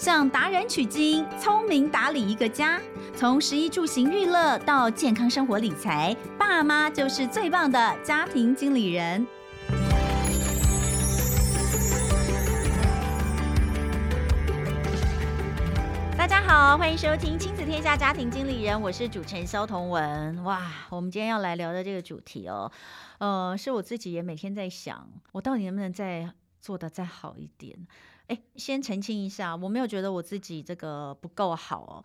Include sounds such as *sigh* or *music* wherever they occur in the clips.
向达人取经，聪明打理一个家。从食衣住行娱乐到健康生活理财，爸妈就是最棒的家庭经理人。大家好，欢迎收听亲子天下家庭经理人，我是主持人萧彤文。哇，我们今天要来聊的这个主题哦，呃，是我自己也每天在想，我到底能不能再做得再好一点？哎，先澄清一下，我没有觉得我自己这个不够好哦，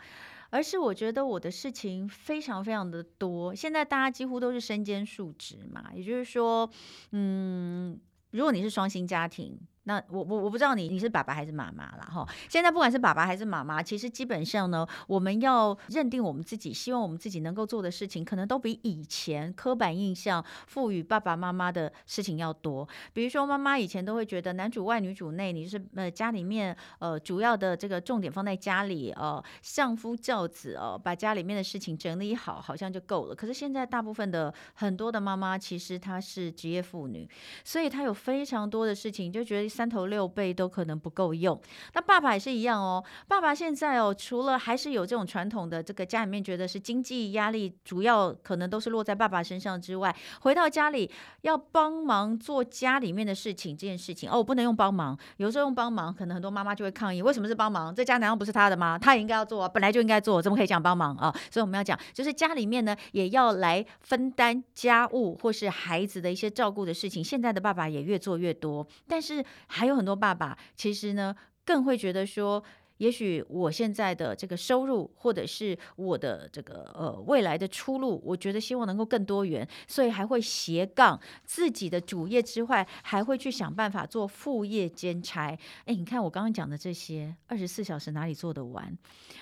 而是我觉得我的事情非常非常的多。现在大家几乎都是身兼数职嘛，也就是说，嗯，如果你是双薪家庭。那我我我不知道你你是爸爸还是妈妈了哈。现在不管是爸爸还是妈妈，其实基本上呢，我们要认定我们自己，希望我们自己能够做的事情，可能都比以前刻板印象赋予爸爸妈妈的事情要多。比如说，妈妈以前都会觉得男主外女主内，你是呃家里面呃主要的这个重点放在家里哦，相夫教子哦，把家里面的事情整理好，好像就够了。可是现在大部分的很多的妈妈，其实她是职业妇女，所以她有非常多的事情，就觉得。三头六臂都可能不够用，那爸爸也是一样哦。爸爸现在哦，除了还是有这种传统的这个家里面觉得是经济压力主要可能都是落在爸爸身上之外，回到家里要帮忙做家里面的事情这件事情哦，不能用帮忙，有时候用帮忙，可能很多妈妈就会抗议，为什么是帮忙？这家难道不是他的吗？他也应该要做啊，本来就应该做，怎么可以讲帮忙啊？所以我们要讲，就是家里面呢也要来分担家务或是孩子的一些照顾的事情。现在的爸爸也越做越多，但是。还有很多爸爸，其实呢，更会觉得说。也许我现在的这个收入，或者是我的这个呃未来的出路，我觉得希望能够更多元，所以还会斜杠自己的主业之外，还会去想办法做副业兼差。哎，你看我刚刚讲的这些，二十四小时哪里做得完？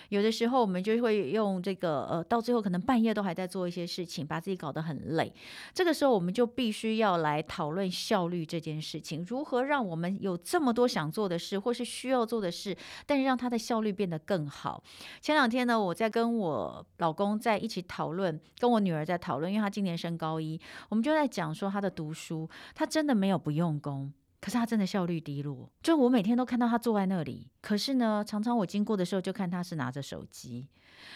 有的时候我们就会用这个呃，到最后可能半夜都还在做一些事情，把自己搞得很累。这个时候我们就必须要来讨论效率这件事情，如何让我们有这么多想做的事，或是需要做的事，但是让他的效率变得更好。前两天呢，我在跟我老公在一起讨论，跟我女儿在讨论，因为她今年升高一，我们就在讲说她的读书，她真的没有不用功，可是他真的效率低落。就我每天都看到他坐在那里，可是呢，常常我经过的时候就看他是拿着手机。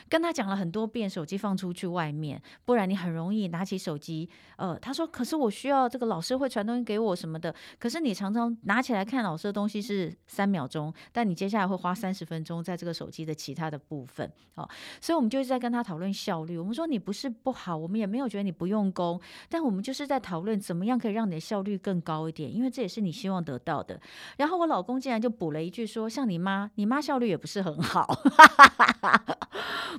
跟他讲了很多遍，手机放出去外面，不然你很容易拿起手机。呃，他说：“可是我需要这个老师会传东西给我什么的。”可是你常常拿起来看老师的东西是三秒钟，但你接下来会花三十分钟在这个手机的其他的部分。哦，所以我们就是在跟他讨论效率。我们说你不是不好，我们也没有觉得你不用功，但我们就是在讨论怎么样可以让你的效率更高一点，因为这也是你希望得到的。然后我老公竟然就补了一句说：“像你妈，你妈效率也不是很好。*laughs* ”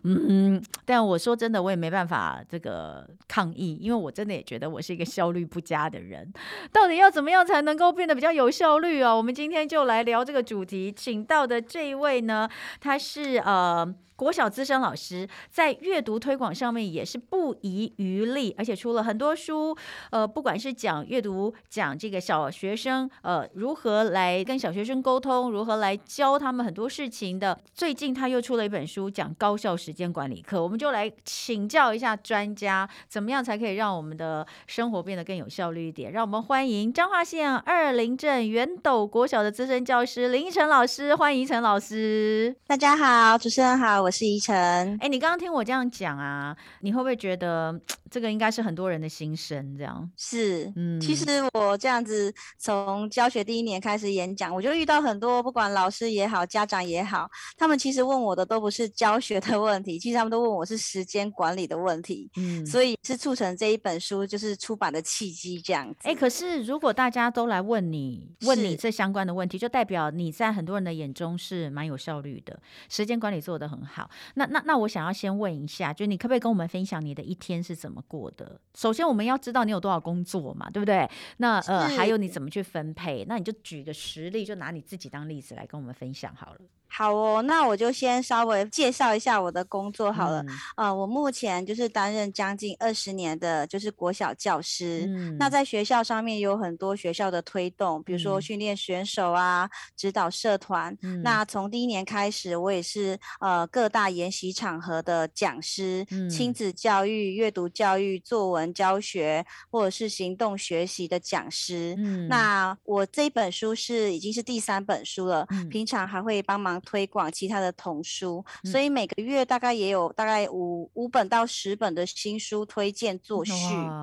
嗯，但我说真的，我也没办法这个抗议，因为我真的也觉得我是一个效率不佳的人。到底要怎么样才能够变得比较有效率啊？我们今天就来聊这个主题，请到的这一位呢，他是呃。国小资深老师在阅读推广上面也是不遗余力，而且出了很多书。呃，不管是讲阅读，讲这个小学生呃如何来跟小学生沟通，如何来教他们很多事情的。最近他又出了一本书，讲高效时间管理课。我们就来请教一下专家，怎么样才可以让我们的生活变得更有效率一点？让我们欢迎彰化县二林镇圆斗国小的资深教师林怡辰老师，欢迎怡辰老师。大家好，主持人好。我是怡晨。哎，你刚刚听我这样讲啊，你会不会觉得这个应该是很多人的心声？这样是，嗯，其实我这样子从教学第一年开始演讲，我就遇到很多不管老师也好，家长也好，他们其实问我的都不是教学的问题，其实他们都问我是时间管理的问题。嗯，所以是促成这一本书就是出版的契机这样子。哎，可是如果大家都来问你，问你这相关的问题，就代表你在很多人的眼中是蛮有效率的，时间管理做得很好。好，那那那我想要先问一下，就你可不可以跟我们分享你的一天是怎么过的？首先我们要知道你有多少工作嘛，对不对？那呃，还有你怎么去分配？那你就举个实例，就拿你自己当例子来跟我们分享好了。好哦，那我就先稍微介绍一下我的工作好了。嗯、呃，我目前就是担任将近二十年的，就是国小教师。嗯，那在学校上面有很多学校的推动，比如说训练选手啊，嗯、指导社团。嗯，那从第一年开始，我也是呃各大研习场合的讲师，嗯、亲子教育、阅读教育、作文教学，或者是行动学习的讲师。嗯，那我这本书是已经是第三本书了，嗯、平常还会帮忙。忙推广其他的童书，嗯、所以每个月大概也有大概五五本到十本的新书推荐作序。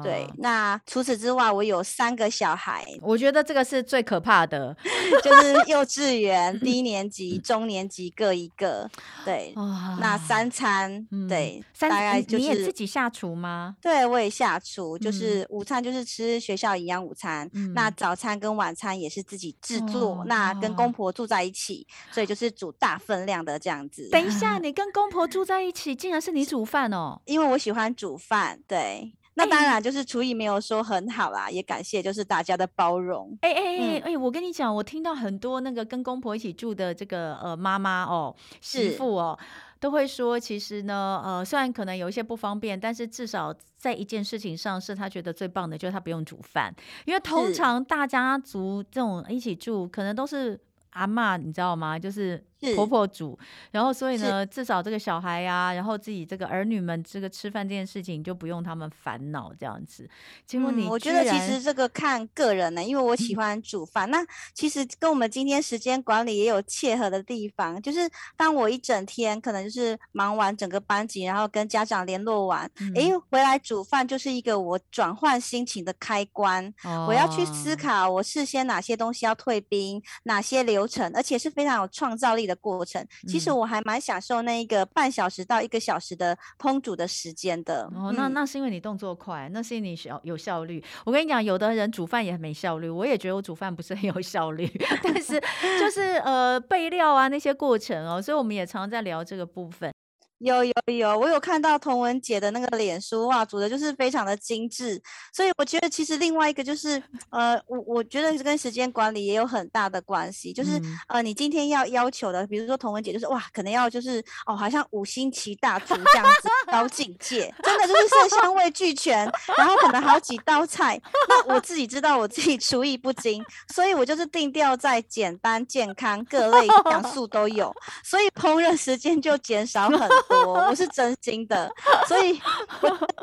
对，那除此之外，我有三个小孩，我觉得这个是最可怕的，*laughs* 就是幼稚园低 *laughs* 年级、中年级各一个。对，那三餐，嗯、对，大概就是你也自己下厨吗？对，我也下厨，就是午餐就是吃学校营养午餐，嗯、那早餐跟晚餐也是自己制作。哦、那跟公婆住在一起，所以就是煮大分量的这样子。等一下，*laughs* 你跟公婆住在一起，竟然是你煮饭哦？因为我喜欢煮饭，对。那当然就是厨艺没有说很好啦，欸、也感谢就是大家的包容。哎哎哎哎，我跟你讲，我听到很多那个跟公婆一起住的这个呃妈妈哦，媳妇哦，都会说，其实呢，呃，虽然可能有一些不方便，但是至少在一件事情上是他觉得最棒的，就是他不用煮饭，因为通常大家族这种一起住，可能都是阿妈，你知道吗？就是。婆婆煮，然后所以呢，至少这个小孩呀、啊，然后自己这个儿女们这个吃饭这件事情就不用他们烦恼这样子。结果你、嗯，我觉得其实这个看个人呢，因为我喜欢煮饭，嗯、那其实跟我们今天时间管理也有切合的地方。就是当我一整天可能就是忙完整个班级，然后跟家长联络完，哎、嗯，回来煮饭就是一个我转换心情的开关。哦、我要去思考我事先哪些东西要退兵，哪些流程，而且是非常有创造力的。过程其实我还蛮享受那一个半小时到一个小时的烹煮的时间的。哦，那那是因为你动作快，那是因为你效有效率。我跟你讲，有的人煮饭也很没效率，我也觉得我煮饭不是很有效率，*laughs* 但是就是呃备料啊那些过程哦，所以我们也常常在聊这个部分。有有有，我有看到童文姐的那个脸书哇，煮的就是非常的精致，所以我觉得其实另外一个就是，呃，我我觉得跟时间管理也有很大的关系，就是、嗯、呃，你今天要要求的，比如说童文姐就是哇，可能要就是哦，好像五星级大厨这样子高境界，真的就是色香味俱全，然后可能好几道菜，那我自己知道我自己厨艺不精，所以我就是定调在简单、健康，各类 *laughs* 养素都有，所以烹饪时间就减少很多。我我是真心的，所以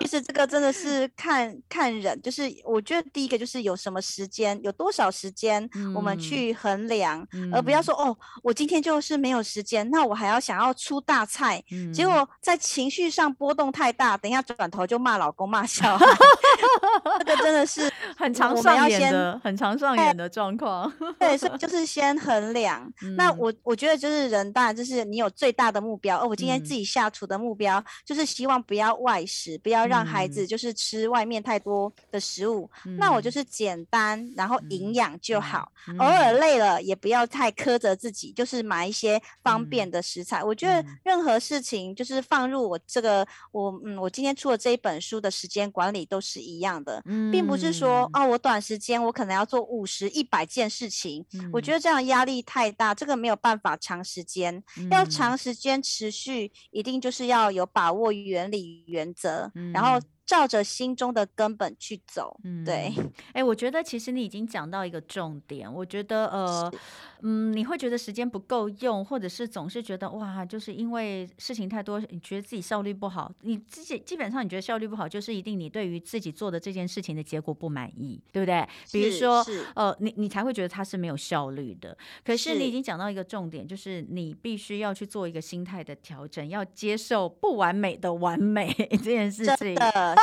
其实这个真的是看看人，就是我觉得第一个就是有什么时间，有多少时间，我们去衡量，嗯、而不要说哦，我今天就是没有时间，那我还要想要出大菜，嗯、结果。在情绪上波动太大，等一下转头就骂老公骂小孩，*laughs* 这个真的是很常上演的，很常上演的状况。对，所以就是先衡量。嗯、那我我觉得就是人，当然就是你有最大的目标，哦，我今天自己。下厨的目标就是希望不要外食，不要让孩子就是吃外面太多的食物。嗯、那我就是简单，然后营养就好。偶尔累了也不要太苛责自己，就是买一些方便的食材。嗯、我觉得任何事情就是放入我这个我嗯，我今天出的这一本书的时间管理都是一样的，嗯、并不是说哦，我短时间我可能要做五十一百件事情。嗯、我觉得这样压力太大，这个没有办法长时间，嗯、要长时间持续。一定就是要有把握原理原则，嗯、然后。照着心中的根本去走，嗯，对。*laughs* 哎、欸，我觉得其实你已经讲到一个重点。我觉得，呃，嗯，你会觉得时间不够用，或者是总是觉得哇，就是因为事情太多，你觉得自己效率不好。你自己基本上你觉得效率不好，就是一定你对于自己做的这件事情的结果不满意，对不对？比如说，呃，你你才会觉得它是没有效率的。可是你已经讲到一个重点，就是你必须要去做一个心态的调整，要接受不完美的完美 *laughs* 这件事情。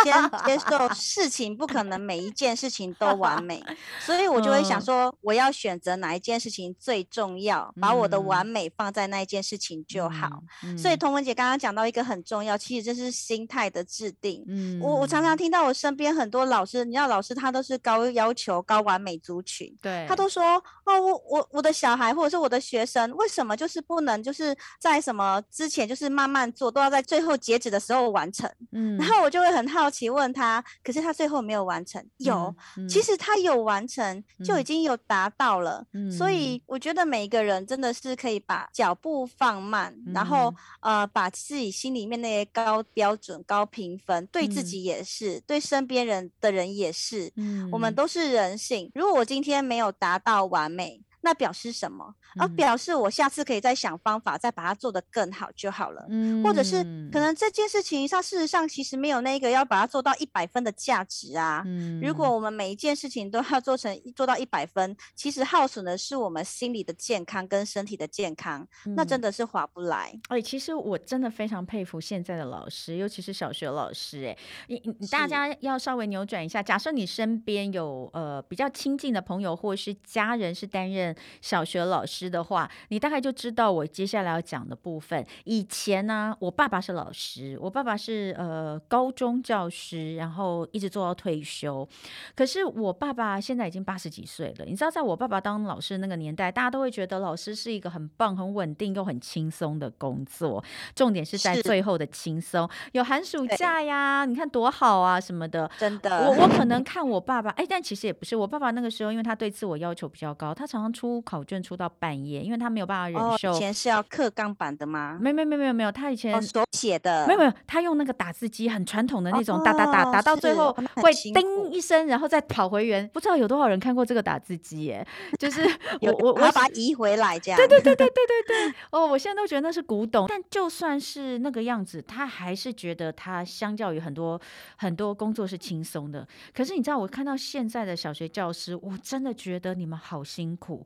先接受事情不可能每一件事情都完 *laughs* 美，所以我就会想说，我要选择哪一件事情最重要，把我的完美放在那一件事情就好。所以童文姐刚刚讲到一个很重要，其实这是心态的制定。嗯我我常常听到我身边很多老师，你知道老师他都是高要求、高完美族群，对，他都说哦，我我我的小孩或者是我的学生，为什么就是不能就是在什么之前就是慢慢做，都要在最后截止的时候完成？*laughs* 嗯，然后我就会很好。好奇问他，可是他最后没有完成。有，嗯嗯、其实他有完成，就已经有达到了。嗯、所以我觉得每一个人真的是可以把脚步放慢，嗯、然后呃，把自己心里面那些高标准、高评分，对自己也是，嗯、对身边人的人也是。嗯、我们都是人性。如果我今天没有达到完美。那表示什么？而、嗯、表示我下次可以再想方法，再把它做得更好就好了。嗯，或者是可能这件事情上，事实上其实没有那个要把它做到一百分的价值啊。嗯，如果我们每一件事情都要做成做到一百分，其实耗损的是我们心理的健康跟身体的健康，嗯、那真的是划不来。哎，其实我真的非常佩服现在的老师，尤其是小学老师。哎，你你大家要稍微扭转一下，假设你身边有呃比较亲近的朋友或是家人是担任小学老师的话，你大概就知道我接下来要讲的部分。以前呢、啊，我爸爸是老师，我爸爸是呃高中教师，然后一直做到退休。可是我爸爸现在已经八十几岁了。你知道，在我爸爸当老师那个年代，大家都会觉得老师是一个很棒、很稳定又很轻松的工作。重点是在最后的轻松，有寒暑假呀，你看多好啊什么的。真的，我我可能看我爸爸，哎，但其实也不是。我爸爸那个时候，因为他对自我要求比较高，他常常出考卷出到半夜，因为他没有办法忍受。哦、以前是要刻钢板的吗？没没没没有没有，他以前手写的。没有没有，他用那个打字机，很传统的那种，打打打打到最后会叮一声，然后再跑回原。不知道有多少人看过这个打字机？耶，就是 *laughs* 我我我要把它移回来这样。对 *laughs* 对对对对对对。哦，我现在都觉得那是古董，但就算是那个样子，他还是觉得他相较于很多很多工作是轻松的。可是你知道，我看到现在的小学教师，我真的觉得你们好辛苦。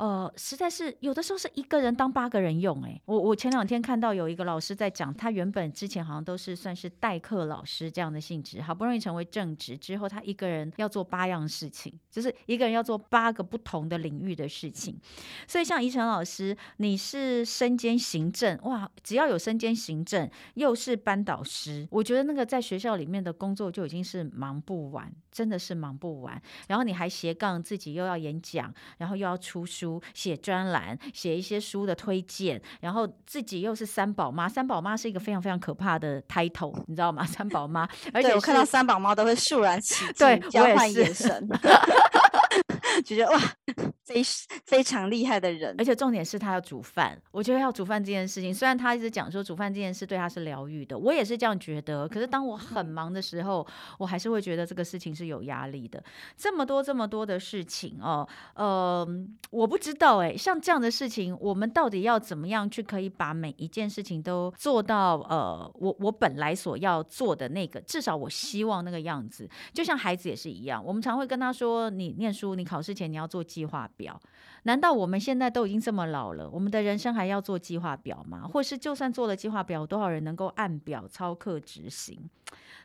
呃，实在是有的时候是一个人当八个人用，哎，我我前两天看到有一个老师在讲，他原本之前好像都是算是代课老师这样的性质，好不容易成为正职之后，他一个人要做八样事情，就是一个人要做八个不同的领域的事情。所以像怡晨老师，你是身兼行政，哇，只要有身兼行政，又是班导师，我觉得那个在学校里面的工作就已经是忙不完，真的是忙不完。然后你还斜杠自己又要演讲，然后又要出书。写专栏，写一些书的推荐，然后自己又是三宝妈，三宝妈是一个非常非常可怕的 title，你知道吗？三宝妈，而且我看到三宝妈都会肃然起敬，交换眼神。*laughs* *laughs* 就觉得哇，非非常厉害的人，而且重点是他要煮饭。我觉得要煮饭这件事情，虽然他一直讲说煮饭这件事对他是疗愈的，我也是这样觉得。可是当我很忙的时候，我还是会觉得这个事情是有压力的。这么多这么多的事情哦，呃，我不知道哎，像这样的事情，我们到底要怎么样去可以把每一件事情都做到呃，我我本来所要做的那个，至少我希望那个样子。就像孩子也是一样，我们常会跟他说：“你念书，你考。”试前你要做计划表，难道我们现在都已经这么老了，我们的人生还要做计划表吗？或是就算做了计划表，多少人能够按表操课执行？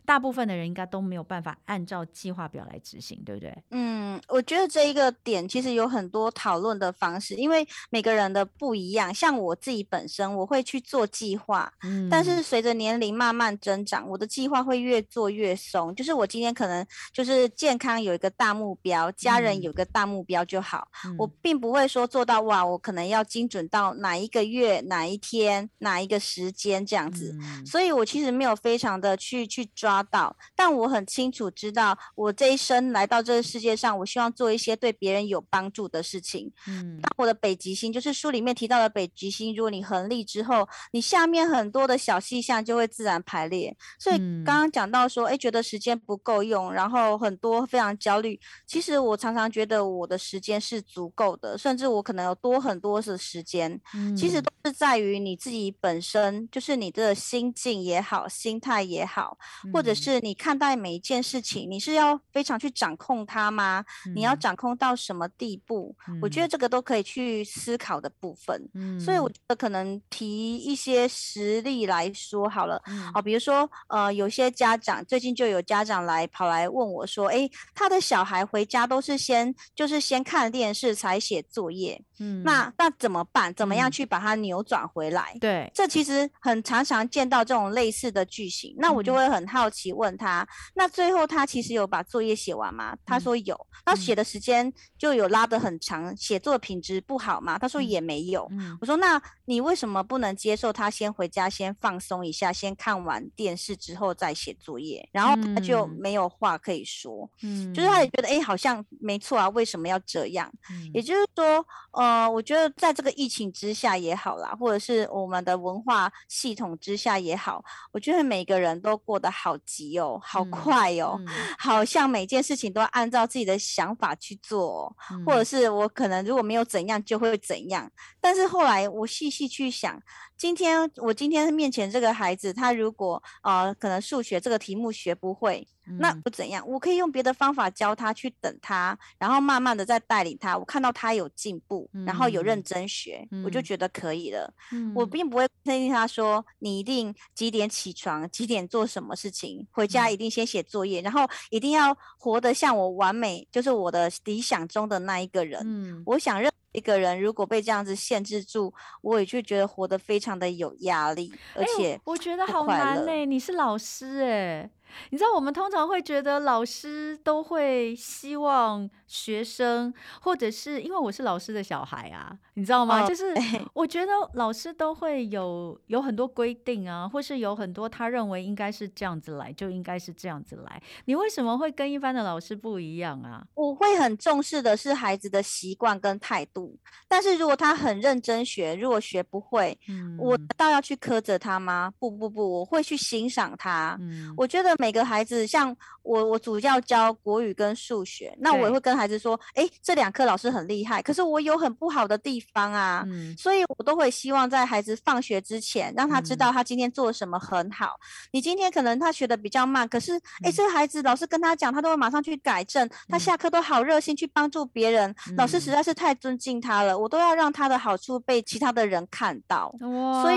大部分的人应该都没有办法按照计划表来执行，对不对？嗯，我觉得这一个点其实有很多讨论的方式，因为每个人的不一样。像我自己本身，我会去做计划，嗯，但是随着年龄慢慢增长，我的计划会越做越松。就是我今天可能就是健康有一个大目标，家人有个大目标就好，嗯，我并不会说做到哇，我可能要精准到哪一个月、哪一天、哪一个时间这样子。嗯，所以我其实没有非常的去去抓。到，但我很清楚知道，我这一生来到这个世界上，我希望做一些对别人有帮助的事情。嗯，当我的北极星就是书里面提到的北极星，如果你横立之后，你下面很多的小细项就会自然排列。所以刚刚讲到说，哎，觉得时间不够用，然后很多非常焦虑。其实我常常觉得我的时间是足够的，甚至我可能有多很多的时间。嗯，其实都是在于你自己本身，就是你的心境也好，心态也好，或或者是你看待每一件事情，你是要非常去掌控它吗？嗯、你要掌控到什么地步？嗯、我觉得这个都可以去思考的部分。嗯，所以我觉得可能提一些实例来说好了。嗯、好，比如说呃，有些家长最近就有家长来跑来问我说，哎，他的小孩回家都是先就是先看电视才写作业。嗯，那那怎么办？怎么样去把它扭转回来？嗯、对，这其实很常常见到这种类似的句型。那我就会很好奇。提问他，那最后他其实有把作业写完吗？他说有。他写的时间就有拉得很长，写作品质不好吗？他说也没有。我说那你为什么不能接受他先回家先放松一下，先看完电视之后再写作业？然后他就没有话可以说，嗯，就是他也觉得哎，好像没错啊，为什么要这样？也就是说，呃，我觉得在这个疫情之下也好啦，或者是我们的文化系统之下也好，我觉得每个人都过得好。急哦，好快哦，嗯嗯、*laughs* 好像每件事情都要按照自己的想法去做，哦，嗯、或者是我可能如果没有怎样就会怎样。但是后来我细细去想，今天我今天面前这个孩子，他如果呃可能数学这个题目学不会。那不怎样，我可以用别的方法教他，去等他，然后慢慢的再带领他。我看到他有进步，嗯、然后有认真学，嗯、我就觉得可以了。嗯、我并不会规定他说，你一定几点起床，几点做什么事情，回家一定先写作业，嗯、然后一定要活得像我完美，就是我的理想中的那一个人。嗯、我想认一个人，如果被这样子限制住，我也就觉得活得非常的有压力，而且、欸、我觉得好难嘞。你是老师哎、欸。你知道我们通常会觉得老师都会希望学生，或者是因为我是老师的小孩啊，你知道吗？就是 *laughs* 我觉得老师都会有有很多规定啊，或是有很多他认为应该是这样子来，就应该是这样子来。你为什么会跟一般的老师不一样啊？我会很重视的是孩子的习惯跟态度，但是如果他很认真学，如果学不会，嗯，我倒要去苛责他吗？不不不，我会去欣赏他。嗯，我觉得。每个孩子，像我，我主要教国语跟数学，那我也会跟孩子说，哎对，这两科老师很厉害，可是我有很不好的地方啊，嗯、所以我都会希望在孩子放学之前，让他知道他今天做什么很好。嗯、你今天可能他学的比较慢，可是，哎、嗯，这个孩子老师跟他讲，他都会马上去改正，他下课都好热心去帮助别人，嗯、老师实在是太尊敬他了，我都要让他的好处被其他的人看到。哇，所以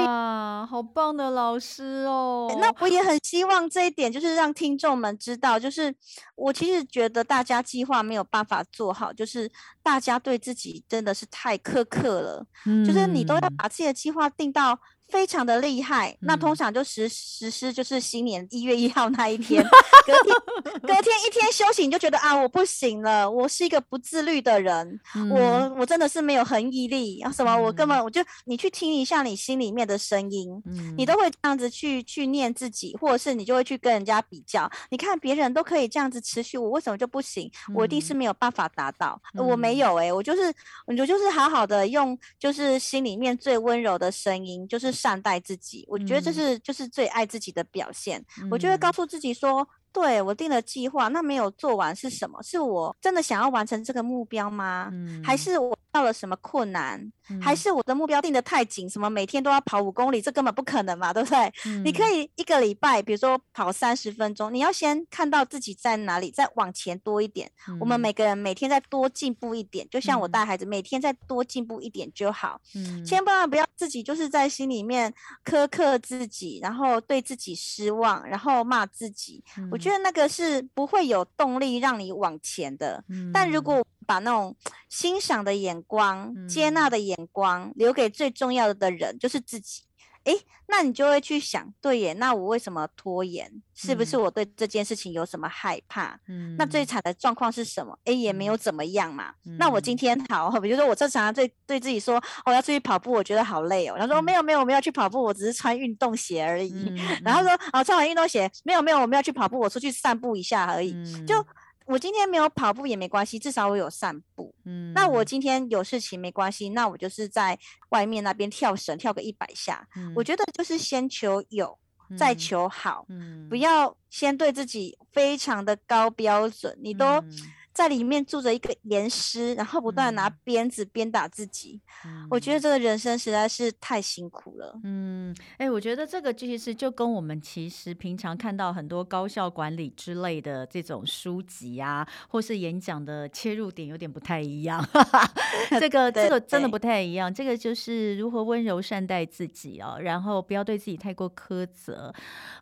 好棒的老师哦，那我也很希望这一点就是。让听众们知道，就是我其实觉得大家计划没有办法做好，就是大家对自己真的是太苛刻了，嗯、就是你都要把自己的计划定到。非常的厉害，那通常就实实施就是新年一月一号那一天，隔天隔天一天休息，你就觉得啊，我不行了，我是一个不自律的人，嗯、我我真的是没有恒毅力啊什么，我根本我就你去听一下你心里面的声音，嗯、你都会这样子去去念自己，或者是你就会去跟人家比较，你看别人都可以这样子持续，我为什么就不行？我一定是没有办法达到，嗯、我没有哎、欸，我就是我就是好好的用就是心里面最温柔的声音，就是。善待自己，我觉得这是就是最爱自己的表现。嗯、我就会告诉自己说，对，我定了计划，那没有做完是什么？是我真的想要完成这个目标吗？嗯、还是我到了什么困难？嗯、还是我的目标定得太紧？什么每天都要跑五公里？这根本不可能嘛，对不对？嗯、你可以一个礼拜，比如说跑三十分钟，你要先看到自己在哪里，再往前多一点。嗯、我们每个人每天再多进步一点，就像我带孩子，每天再多进步一点就好。嗯、千万不要自己就是在心里面苛刻自己，然后对自己失望，然后骂自己。嗯、我觉得那个是不会有动力让你往前的。嗯、但如果把那种欣赏的眼光、嗯、接纳的眼光留给最重要的人，就是自己。诶，那你就会去想，对耶，那我为什么拖延？是不是我对这件事情有什么害怕？嗯，那最惨的状况是什么？诶，也没有怎么样嘛。嗯、那我今天好，比如说我正常对对自己说，我要出去跑步，我觉得好累哦。然后说没有没有，我们要去跑步，我只是穿运动鞋而已。*laughs* 然后说啊，穿完运动鞋，没有没有，我们要去跑步，我出去散步一下而已。嗯、就。我今天没有跑步也没关系，至少我有散步。嗯，那我今天有事情没关系，那我就是在外面那边跳绳，跳个一百下。嗯，我觉得就是先求有，再求好。嗯，不要先对自己非常的高标准，你都。嗯在里面住着一个严师，然后不断拿鞭子鞭打自己。嗯、我觉得这个人生实在是太辛苦了。嗯，哎、欸，我觉得这个其实就跟我们其实平常看到很多高效管理之类的这种书籍啊，或是演讲的切入点有点不太一样。*laughs* 这个这个真的不太一样。这个就是如何温柔善待自己哦，然后不要对自己太过苛责。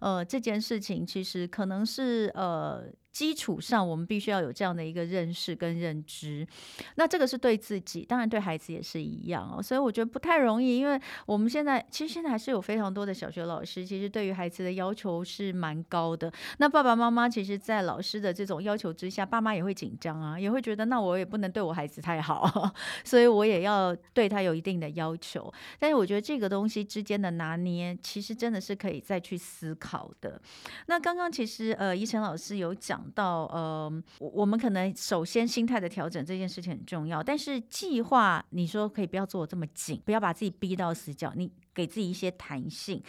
呃，这件事情其实可能是呃。基础上，我们必须要有这样的一个认识跟认知。那这个是对自己，当然对孩子也是一样哦。所以我觉得不太容易，因为我们现在其实现在还是有非常多的小学老师，其实对于孩子的要求是蛮高的。那爸爸妈妈其实，在老师的这种要求之下，爸妈也会紧张啊，也会觉得那我也不能对我孩子太好，*laughs* 所以我也要对他有一定的要求。但是我觉得这个东西之间的拿捏，其实真的是可以再去思考的。那刚刚其实呃，依晨老师有讲。到，呃，我们可能首先心态的调整这件事情很重要，但是计划你说可以不要做这么紧，不要把自己逼到死角，你给自己一些弹性。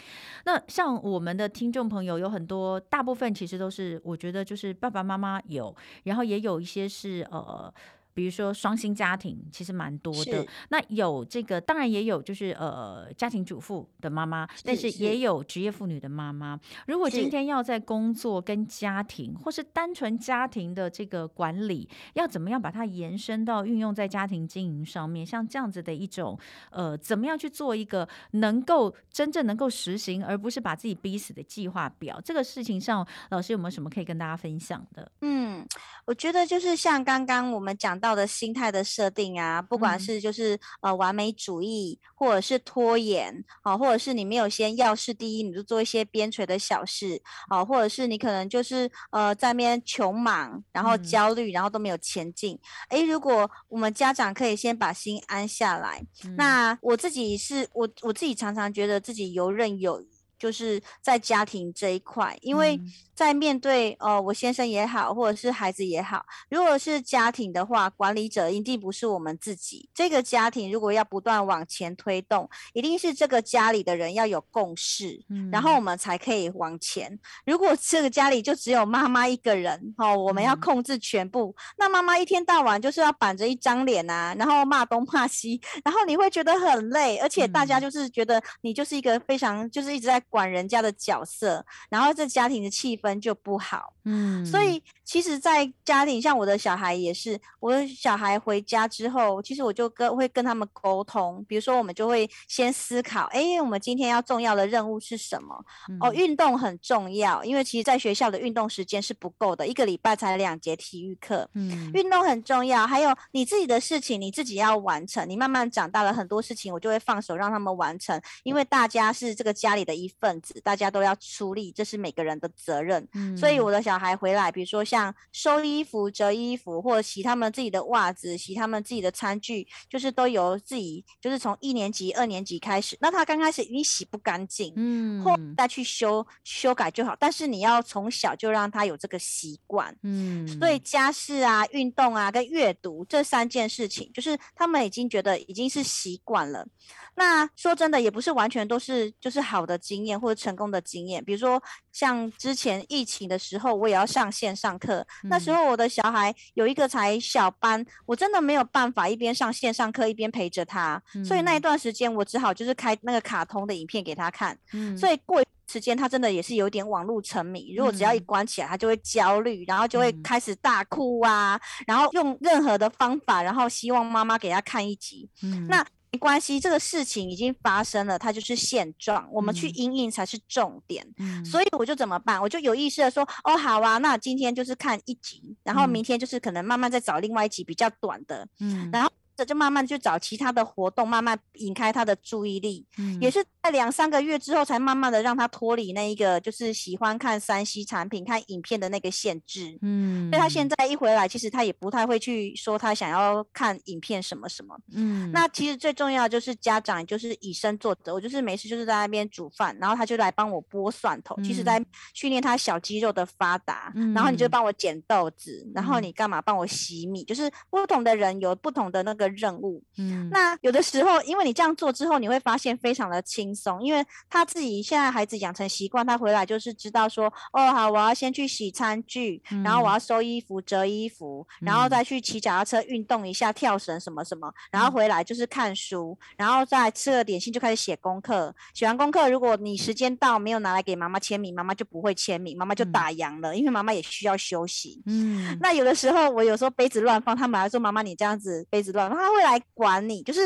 那像我们的听众朋友有很多，大部分其实都是我觉得就是爸爸妈妈有，然后也有一些是呃。比如说双薪家庭其实蛮多的，那有这个当然也有就是呃家庭主妇的妈妈，但是也有职业妇女的妈妈。如果今天要在工作跟家庭，或是单纯家庭的这个管理，要怎么样把它延伸到运用在家庭经营上面？像这样子的一种呃，怎么样去做一个能够真正能够实行，而不是把自己逼死的计划表？这个事情上，老师有没有什么可以跟大家分享的？嗯，我觉得就是像刚刚我们讲到。的心态的设定啊，不管是就是、嗯、呃完美主义，或者是拖延，好、啊，或者是你没有先要事第一，你就做一些边陲的小事，好、啊，或者是你可能就是呃在那边穷忙，然后焦虑，然后都没有前进。哎、嗯，如果我们家长可以先把心安下来，嗯、那我自己是我我自己常常觉得自己游刃有余，就是在家庭这一块，因为。嗯在面对呃，我先生也好，或者是孩子也好，如果是家庭的话，管理者一定不是我们自己。这个家庭如果要不断往前推动，一定是这个家里的人要有共识，嗯，然后我们才可以往前。如果这个家里就只有妈妈一个人，哦，我们要控制全部，嗯，那妈妈一天到晚就是要板着一张脸啊，然后骂东骂西，然后你会觉得很累，而且大家就是觉得你就是一个非常就是一直在管人家的角色，然后这家庭的气氛。就不好，嗯，所以其实，在家庭，像我的小孩也是，我的小孩回家之后，其实我就跟会跟他们沟通，比如说，我们就会先思考，哎，我们今天要重要的任务是什么？嗯、哦，运动很重要，因为其实，在学校的运动时间是不够的，一个礼拜才两节体育课，嗯，运动很重要。还有你自己的事情，你自己要完成。你慢慢长大了，很多事情我就会放手让他们完成，因为大家是这个家里的一份子，大家都要出力，这是每个人的责任。嗯、所以我的小孩回来，比如说像收衣服、折衣服，或者洗他们自己的袜子、洗他们自己的餐具，就是都由自己，就是从一年级、二年级开始。那他刚开始你洗不干净，嗯，后再去修修改就好。但是你要从小就让他有这个习惯，嗯。所以家事啊、运动啊、跟阅读这三件事情，就是他们已经觉得已经是习惯了。那说真的，也不是完全都是就是好的经验或者成功的经验。比如说像之前疫情的时候，我也要上线上课。那时候我的小孩有一个才小班，我真的没有办法一边上线上课一边陪着他，所以那一段时间我只好就是开那个卡通的影片给他看。所以过一段时间他真的也是有点网络沉迷。如果只要一关起来，他就会焦虑，然后就会开始大哭啊，然后用任何的方法，然后希望妈妈给他看一集。那没关系，这个事情已经发生了，它就是现状，我们去阴影才是重点。嗯，所以我就怎么办？我就有意识的说，哦，好啊，那今天就是看一集，然后明天就是可能慢慢再找另外一集比较短的，嗯，然后。这就慢慢去找其他的活动，慢慢引开他的注意力，嗯、也是在两三个月之后，才慢慢的让他脱离那一个就是喜欢看 3C 产品、看影片的那个限制。嗯，所以他现在一回来，其实他也不太会去说他想要看影片什么什么。嗯，那其实最重要的就是家长就是以身作则，我就是没事就是在那边煮饭，然后他就来帮我剥蒜头，嗯、其实在训练他小肌肉的发达。嗯、然后你就帮我捡豆子，然后你干嘛帮我洗米？嗯、就是不同的人有不同的那个。任务，嗯，那有的时候，因为你这样做之后，你会发现非常的轻松，因为他自己现在孩子养成习惯，他回来就是知道说，哦，好，我要先去洗餐具，嗯、然后我要收衣服、折衣服，然后再去骑脚踏车运动一下、跳绳什么什么，然后回来就是看书，然后再吃了点心就开始写功课。写完功课，如果你时间到没有拿来给妈妈签名，妈妈就不会签名，妈妈就打烊了，嗯、因为妈妈也需要休息。嗯，那有的时候我有时候杯子乱放，他们还说妈妈你这样子杯子乱放。他会来管你，就是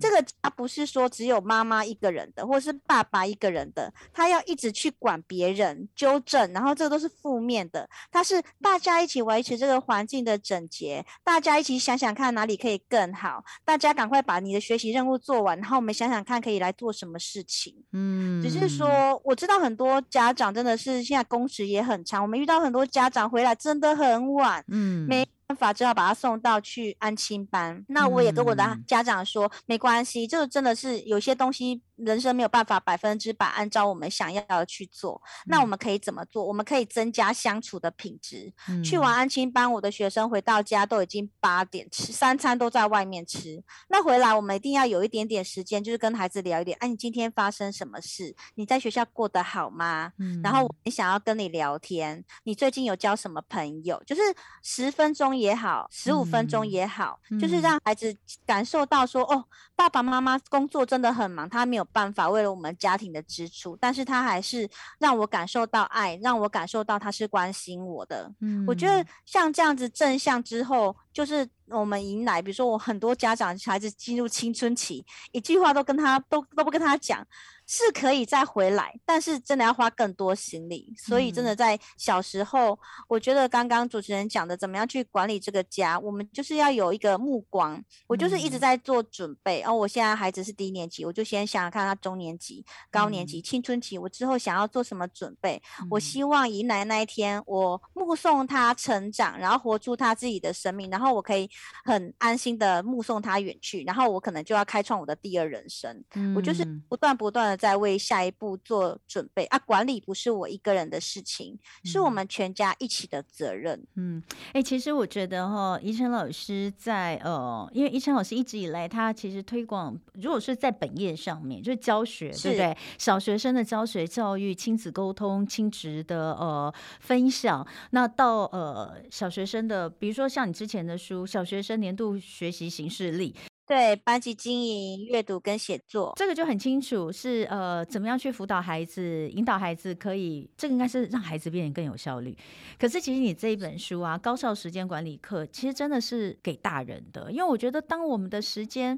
这个家不是说只有妈妈一个人的，或是爸爸一个人的，他要一直去管别人、纠正，然后这都是负面的。他是大家一起维持这个环境的整洁，大家一起想想看哪里可以更好，大家赶快把你的学习任务做完，然后我们想想看可以来做什么事情。嗯，只是说我知道很多家长真的是现在工时也很长，我们遇到很多家长回来真的很晚，嗯，没。办法，只好把他送到去安亲班。那我也跟我的家长说，嗯、没关系，这个真的是有些东西。人生没有办法百分之百按照我们想要的去做，那我们可以怎么做？我们可以增加相处的品质。嗯、去完安亲班，我的学生回到家都已经八点，吃三餐都在外面吃。那回来我们一定要有一点点时间，就是跟孩子聊一点。哎、啊，你今天发生什么事？你在学校过得好吗？嗯、然后我想要跟你聊天。你最近有交什么朋友？就是十分钟也好，十五分钟也好，嗯、就是让孩子感受到说，哦，爸爸妈妈工作真的很忙，他没有。办法为了我们家庭的支出，但是他还是让我感受到爱，让我感受到他是关心我的。嗯，我觉得像这样子正向之后，就是我们迎来，比如说我很多家长孩子进入青春期，一句话都跟他都都不跟他讲。是可以再回来，但是真的要花更多心力。所以真的在小时候，嗯、我觉得刚刚主持人讲的，怎么样去管理这个家，我们就是要有一个目光。我就是一直在做准备。哦、我现在孩子是低年级，我就先想想看他中年级、高年级、嗯、青春期，我之后想要做什么准备。嗯、我希望迎来那一天，我目送他成长，然后活出他自己的生命，然后我可以很安心的目送他远去，然后我可能就要开创我的第二人生。嗯、我就是不断不断的。在为下一步做准备啊！管理不是我一个人的事情，嗯、是我们全家一起的责任。嗯，哎、欸，其实我觉得哈，宜晨老师在呃，因为宜晨老师一直以来，他其实推广，如果是在本业上面，就是教学，对不对？小学生的教学、教育、亲子沟通、亲职的呃分享，那到呃小学生的，比如说像你之前的书《小学生年度学习行事历》。对，班级经营、阅读跟写作，这个就很清楚是呃，怎么样去辅导孩子、引导孩子，可以这个应该是让孩子变得更有效率。可是其实你这一本书啊，《高效时间管理课》，其实真的是给大人的，因为我觉得当我们的时间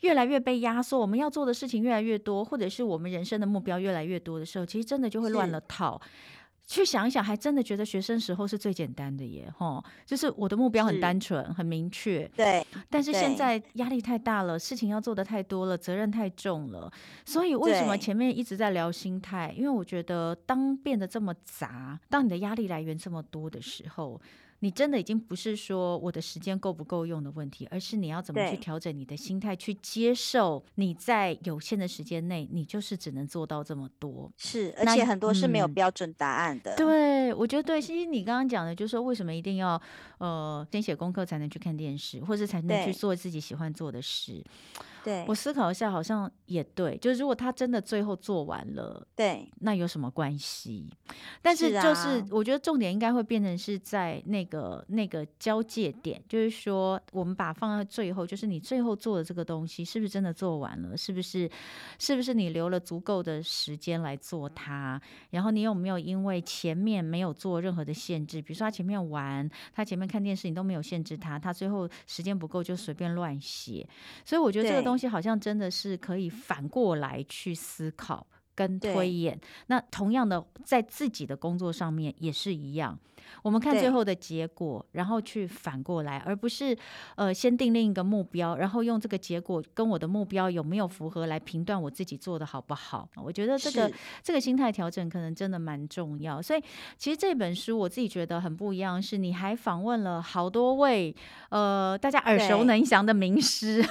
越来越被压缩，我们要做的事情越来越多，或者是我们人生的目标越来越多的时候，其实真的就会乱了套。去想一想，还真的觉得学生时候是最简单的耶，吼，就是我的目标很单纯、很明确，对。但是现在压力太大了，事情要做的太多了，责任太重了，所以为什么前面一直在聊心态？因为我觉得当变得这么杂，当你的压力来源这么多的时候。你真的已经不是说我的时间够不够用的问题，而是你要怎么去调整你的心态，去接受你在有限的时间内，你就是只能做到这么多。是，而且很多是没有标准答案的。嗯、对，我觉得对。其实你刚刚讲的，就是说为什么一定要呃先写功课才能去看电视，或者才能去做自己喜欢做的事。对，我思考一下，好像也对。就是如果他真的最后做完了，对，那有什么关系？但是就是我觉得重点应该会变成是在那个那个交界点，就是说我们把放在最后，就是你最后做的这个东西是不是真的做完了？是不是是不是你留了足够的时间来做它？然后你有没有因为前面没有做任何的限制，比如说他前面玩，他前面看电视，你都没有限制他，他最后时间不够就随便乱写。所以我觉得这个东西。东西好像真的是可以反过来去思考跟推演。那同样的，在自己的工作上面也是一样。我们看最后的结果，然后去反过来，而不是呃先定另一个目标，然后用这个结果跟我的目标有没有符合来评断我自己做的好不好。我觉得这个这个心态调整可能真的蛮重要。所以其实这本书我自己觉得很不一样，是你还访问了好多位呃大家耳熟能详的名师，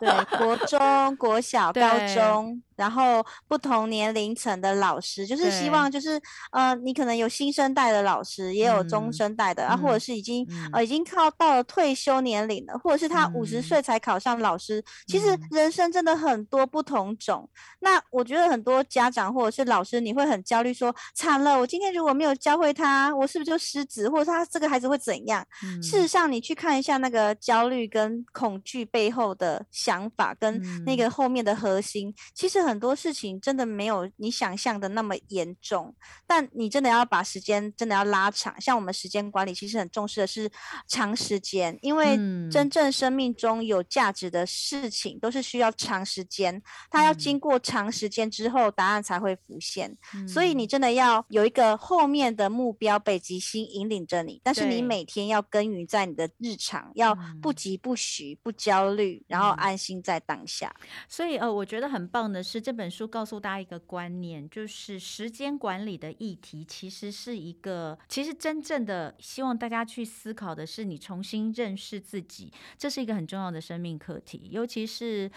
对，对，国 *laughs* 中、国小、高中。然后不同年龄层的老师，就是希望就是呃，你可能有新生代的老师，也有中生代的，嗯、啊，或者是已经、嗯、呃已经靠到了退休年龄了，或者是他五十岁才考上老师。嗯、其实人生真的很多不同种。嗯、那我觉得很多家长或者是老师，你会很焦虑说，说惨了，我今天如果没有教会他，我是不是就失职，或者他这个孩子会怎样？嗯、事实上，你去看一下那个焦虑跟恐惧背后的想法，跟那个后面的核心，嗯、其实很。很多事情真的没有你想象的那么严重，但你真的要把时间真的要拉长。像我们时间管理，其实很重视的是长时间，因为真正生命中有价值的事情都是需要长时间，它要经过长时间之后，答案才会浮现。所以你真的要有一个后面的目标，北极星引领着你，但是你每天要耕耘在你的日常，要不急不徐，不焦虑，然后安心在当下。所以呃，我觉得很棒的是。这本书告诉大家一个观念，就是时间管理的议题，其实是一个，其实真真正的希望大家去思考的是，你重新认识自己，这是一个很重要的生命课题，尤其是。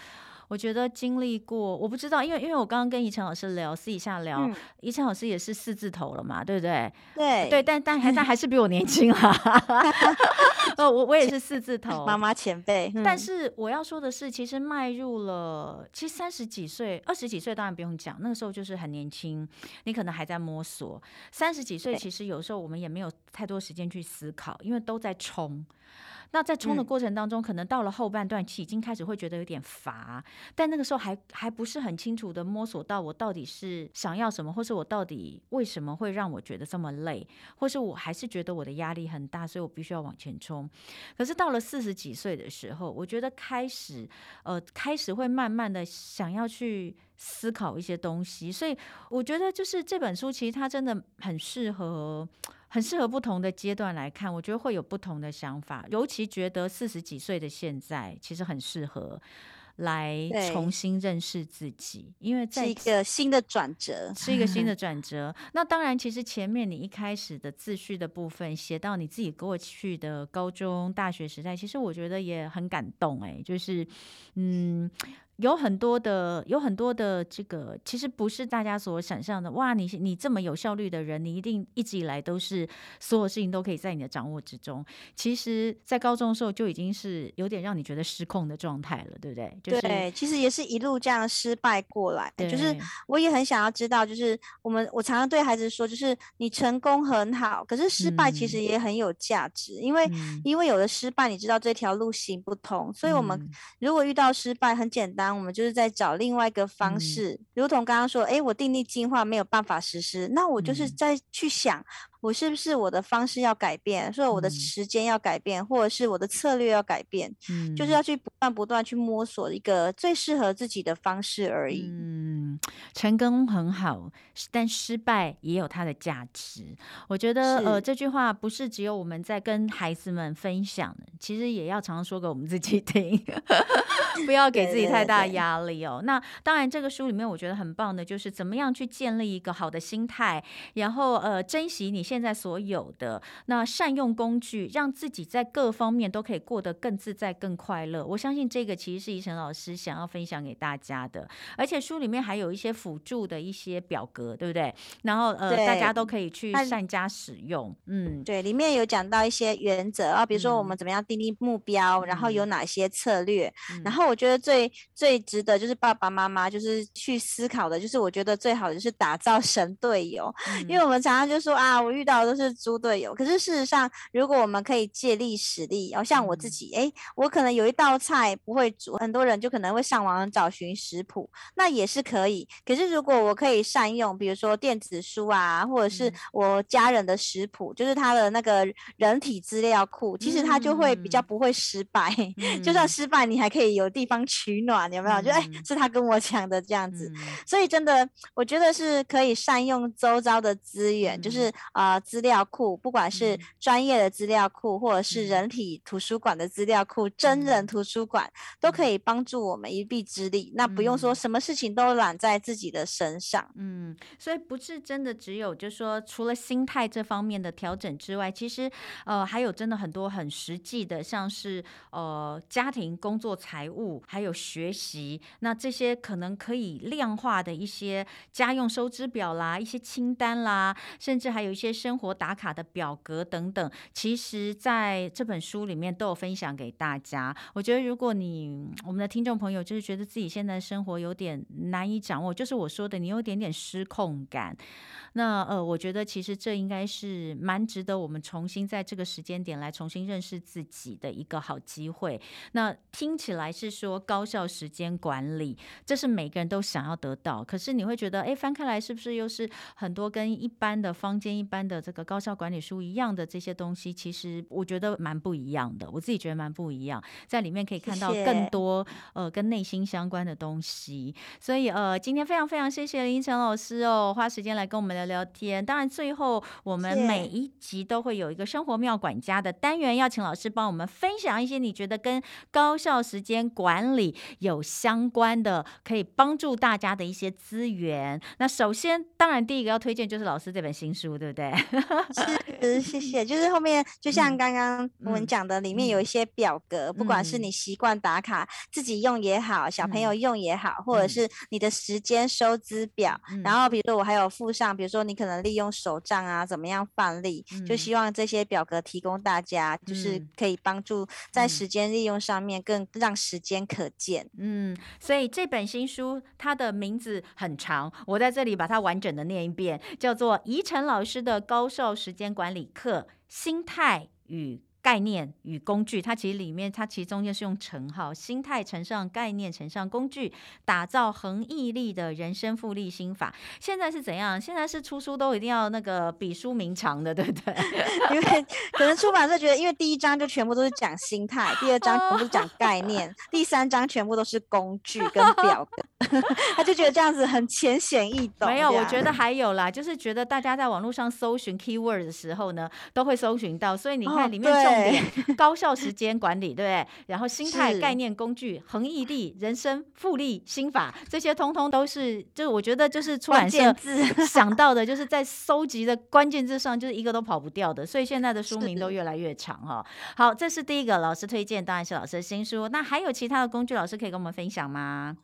我觉得经历过，我不知道，因为因为我刚刚跟怡晨老师聊，私底下聊，嗯、怡辰老师也是四字头了嘛，对不对？对对，但但还但还是比我年轻啊。*laughs* 呃，我我也是四字 *laughs* 头，妈妈前辈。嗯、但是我要说的是，其实迈入了，其实三十几岁、二十几岁当然不用讲，那个时候就是很年轻，你可能还在摸索。三十几岁其实有时候我们也没有太多时间去思考，因为都在冲。那在冲的过程当中，嗯、可能到了后半段期，已经开始会觉得有点乏，但那个时候还还不是很清楚的摸索到我到底是想要什么，或是我到底为什么会让我觉得这么累，或是我还是觉得我的压力很大，所以我必须要往前冲。可是到了四十几岁的时候，我觉得开始呃开始会慢慢的想要去思考一些东西，所以我觉得就是这本书其实它真的很适合。很适合不同的阶段来看，我觉得会有不同的想法。尤其觉得四十几岁的现在，其实很适合来重新认识自己，因为是一个新的转折，是一个新的 *laughs* 转折。那当然，其实前面你一开始的自序的部分，写到你自己过去的高中、大学时代，其实我觉得也很感动。哎，就是嗯。有很多的，有很多的这个，其实不是大家所想象的。哇，你你这么有效率的人，你一定一直以来都是所有事情都可以在你的掌握之中。其实，在高中的时候就已经是有点让你觉得失控的状态了，对不对？就是、对，其实也是一路这样失败过来。就是我也很想要知道，就是我们我常常对孩子说，就是你成功很好，可是失败其实也很有价值，嗯、因为、嗯、因为有了失败，你知道这条路行不通。所以，我们如果遇到失败，很简单。我们就是在找另外一个方式，嗯、如同刚刚说，哎，我定力进化没有办法实施，那我就是在去想。我是不是我的方式要改变，所以我的时间要改变，嗯、或者是我的策略要改变，嗯、就是要去不断不断去摸索一个最适合自己的方式而已。嗯，成功很好，但失败也有它的价值。我觉得，呃，这句话不是只有我们在跟孩子们分享的，其实也要常常说给我们自己听，*laughs* 不要给自己太大压力哦。对对对，那当然，这个书里面我觉得很棒的就是怎么样去建立一个好的心态，然后呃，珍惜你现现在所有的，那善用工具，让自己在各方面都可以过得更自在、更快乐。我相信这个其实是怡晨老师想要分享给大家的，而且书里面还有一些辅助的一些表格，对不对？然后呃，大家都可以去善加使用。嗯，对，里面有讲到一些原则啊，比如说我们怎么样定立目标，嗯、然后有哪些策略。嗯、然后我觉得最最值得就是爸爸妈妈就是去思考的，就是我觉得最好的就是打造神队友，嗯、因为我们常常就说啊，我遇到的都是猪队友，可是事实上，如果我们可以借力使力，然后像我自己，哎、嗯，我可能有一道菜不会煮，很多人就可能会上网找寻食谱，那也是可以。可是如果我可以善用，比如说电子书啊，或者是我家人的食谱，嗯、就是他的那个人体资料库，其实他就会比较不会失败。*laughs* 嗯、就算失败，你还可以有地方取暖，有没有？嗯、就哎，是他跟我讲的这样子。嗯、所以真的，我觉得是可以善用周遭的资源，嗯、就是啊。呃资料库，不管是专业的资料库，或者是人体图书馆的资料库，真人图书馆都可以帮助我们一臂之力。那不用说什么事情都揽在自己的身上。嗯，所以不是真的只有，就是说除了心态这方面的调整之外，其实呃还有真的很多很实际的，像是呃家庭、工作、财务，还有学习，那这些可能可以量化的一些家用收支表啦，一些清单啦，甚至还有一些。生活打卡的表格等等，其实在这本书里面都有分享给大家。我觉得，如果你我们的听众朋友就是觉得自己现在生活有点难以掌握，就是我说的，你有点点失控感。那呃，我觉得其实这应该是蛮值得我们重新在这个时间点来重新认识自己的一个好机会。那听起来是说高效时间管理，这是每个人都想要得到。可是你会觉得，哎，翻开来是不是又是很多跟一般的坊间、一般的这个高效管理书一样的这些东西？其实我觉得蛮不一样的，我自己觉得蛮不一样，在里面可以看到更多呃跟内心相关的东西。所以呃，今天非常非常谢谢林依晨老师哦，花时间来跟我们聊聊天。当然，最后我们每一集都会有一个生活妙管家的单元，要请老师帮我们分享一些你觉得跟高效时间管理有相关的，可以帮助大家的一些资源。那首先，当然第一个要推荐就是老师这本新书，对不对？*laughs* 是，谢谢。就是后面就像刚刚我们讲的，里面有一些表格，嗯、不管是你习惯打卡、嗯、自己用也好，小朋友用也好，嗯、或者是你的时间收支表，嗯、然后比如说我还有附上，比如说你可能利用手账啊，怎么样范例，嗯、就希望这些表格提供大家，就是可以帮助在时间利用上面更让时间可见。嗯，所以这本新书它的名字很长，我在这里把它完整的念一遍，叫做宜晨老师的高效时间管理课：心态与。概念与工具，它其实里面，它其实中间是用乘号，心态乘上概念乘上工具，打造恒毅力的人生复利心法。现在是怎样？现在是出书都一定要那个笔书名长的，对不对？*laughs* 因为可能出版社觉得，因为第一章就全部都是讲心态，*laughs* 第二章全部是讲概念，第三章全部都是工具跟表格，*laughs* 他就觉得这样子很浅显易懂。没有，我觉得还有啦，就是觉得大家在网络上搜寻 keyword 的时候呢，都会搜寻到，所以你看里面重。高效时间管理，对不对？*laughs* 然后心态、概念、工具、恒毅力、人生复利心法，这些通通都是，就是我觉得就是出版社想到的，就是在搜集的关键字上，就是一个都跑不掉的。所以现在的书名都越来越长哈。好，这是第一个老师推荐，当然是老师的新书。那还有其他的工具，老师可以跟我们分享吗？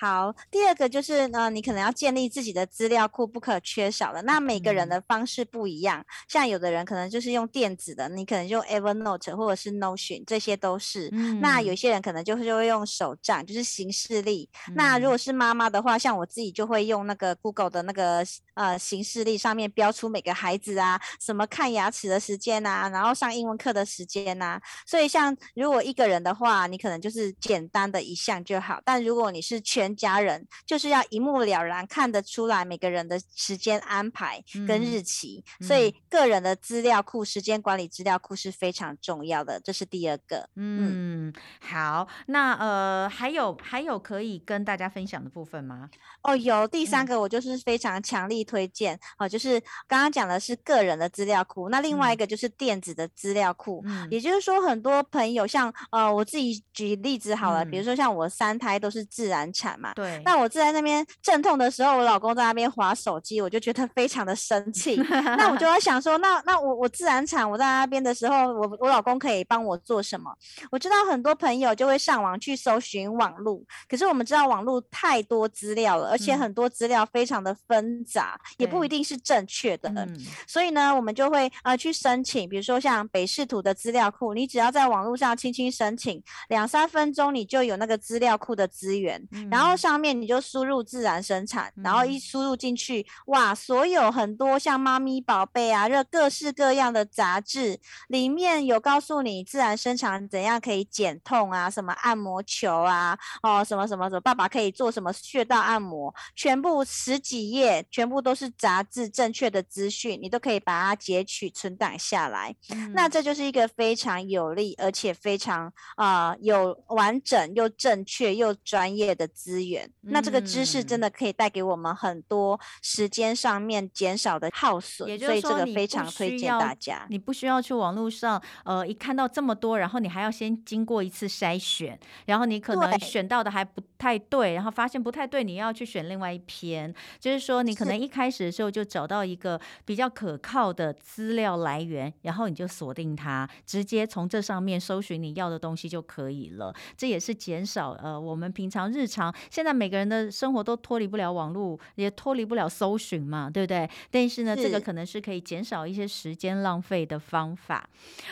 好，第二个就是呢，你可能要建立自己的资料库，不可缺少的。那每个人的方式不一样，嗯、像有的人可能就是用电子的，你可能用 Evernote 或者是 Notion，这些都是。嗯、那有些人可能就会用手账，就是行事历。嗯、那如果是妈妈的话，像我自己就会用那个 Google 的那个呃行事历，上面标出每个孩子啊，什么看牙齿的时间啊，然后上英文课的时间啊。所以像如果一个人的话，你可能就是简单的一项就好。但如果你是全家人就是要一目了然看得出来每个人的时间安排跟日期，嗯、所以个人的资料库、时间管理资料库是非常重要的。这是第二个。嗯，嗯好，那呃还有还有可以跟大家分享的部分吗？哦，有第三个，我就是非常强力推荐哦，就是刚刚讲的是个人的资料库，那另外一个就是电子的资料库。嗯，也就是说，很多朋友像呃我自己举例子好了，嗯、比如说像我三胎都是自然产。嘛，对。那我自在那边阵痛的时候，我老公在那边划手机，我就觉得非常的生 *laughs* 气。那我就要想说，那那我我自然产，我在那边的时候，我我老公可以帮我做什么？我知道很多朋友就会上网去搜寻网路，可是我们知道网路太多资料了，而且很多资料非常的纷杂，嗯、也不一定是正确的。嗯、所以呢，我们就会呃去申请，比如说像北市图的资料库，你只要在网络上轻轻申请，两三分钟你就有那个资料库的资源，嗯、然后。然后上面你就输入自然生产，然后一输入进去，哇，所有很多像妈咪宝贝啊，这各式各样的杂志里面有告诉你自然生产怎样可以减痛啊，什么按摩球啊，哦，什么什么什么，爸爸可以做什么穴道按摩，全部十几页，全部都是杂志正确的资讯，你都可以把它截取存档下来。嗯、那这就是一个非常有利，而且非常啊、呃、有完整又正确又专业的资。资源，那这个知识真的可以带给我们很多时间上面减少的耗损，所以这个非常推荐大家。你不需要去网络上，呃，一看到这么多，然后你还要先经过一次筛选，然后你可能选到的还不太对，对然后发现不太对，你要去选另外一篇。就是说，你可能一开始的时候就找到一个比较可靠的资料来源，然后你就锁定它，直接从这上面搜寻你要的东西就可以了。这也是减少呃我们平常日常。现在每个人的生活都脱离不了网络，也脱离不了搜寻嘛，对不对？但是呢，是这个可能是可以减少一些时间浪费的方法。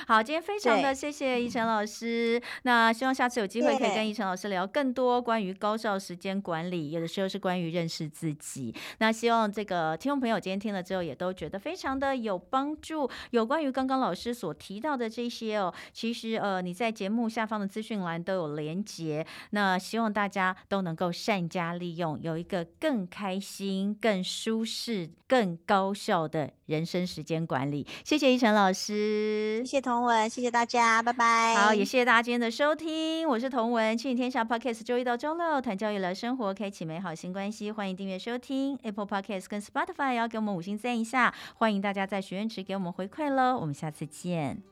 好，今天非常的谢谢怡晨老师。那希望下次有机会可以跟怡晨老师聊更多关于高效时间管理，有的时候是关于认识自己。那希望这个听众朋友今天听了之后，也都觉得非常的有帮助。有关于刚刚老师所提到的这些哦，其实呃你在节目下方的资讯栏都有连结。那希望大家都能。够善加利用，有一个更开心、更舒适、更高效的人生时间管理。谢谢一晨老师，谢谢童文，谢谢大家，拜拜。好，也谢谢大家今天的收听，我是童文，亲子天下 Podcast，周一到周六谈教育聊生活，开启美好新关系，欢迎订阅收听 Apple Podcast Spotify，也要给我们五星赞一下，欢迎大家在许愿池给我们回馈喽，我们下次见。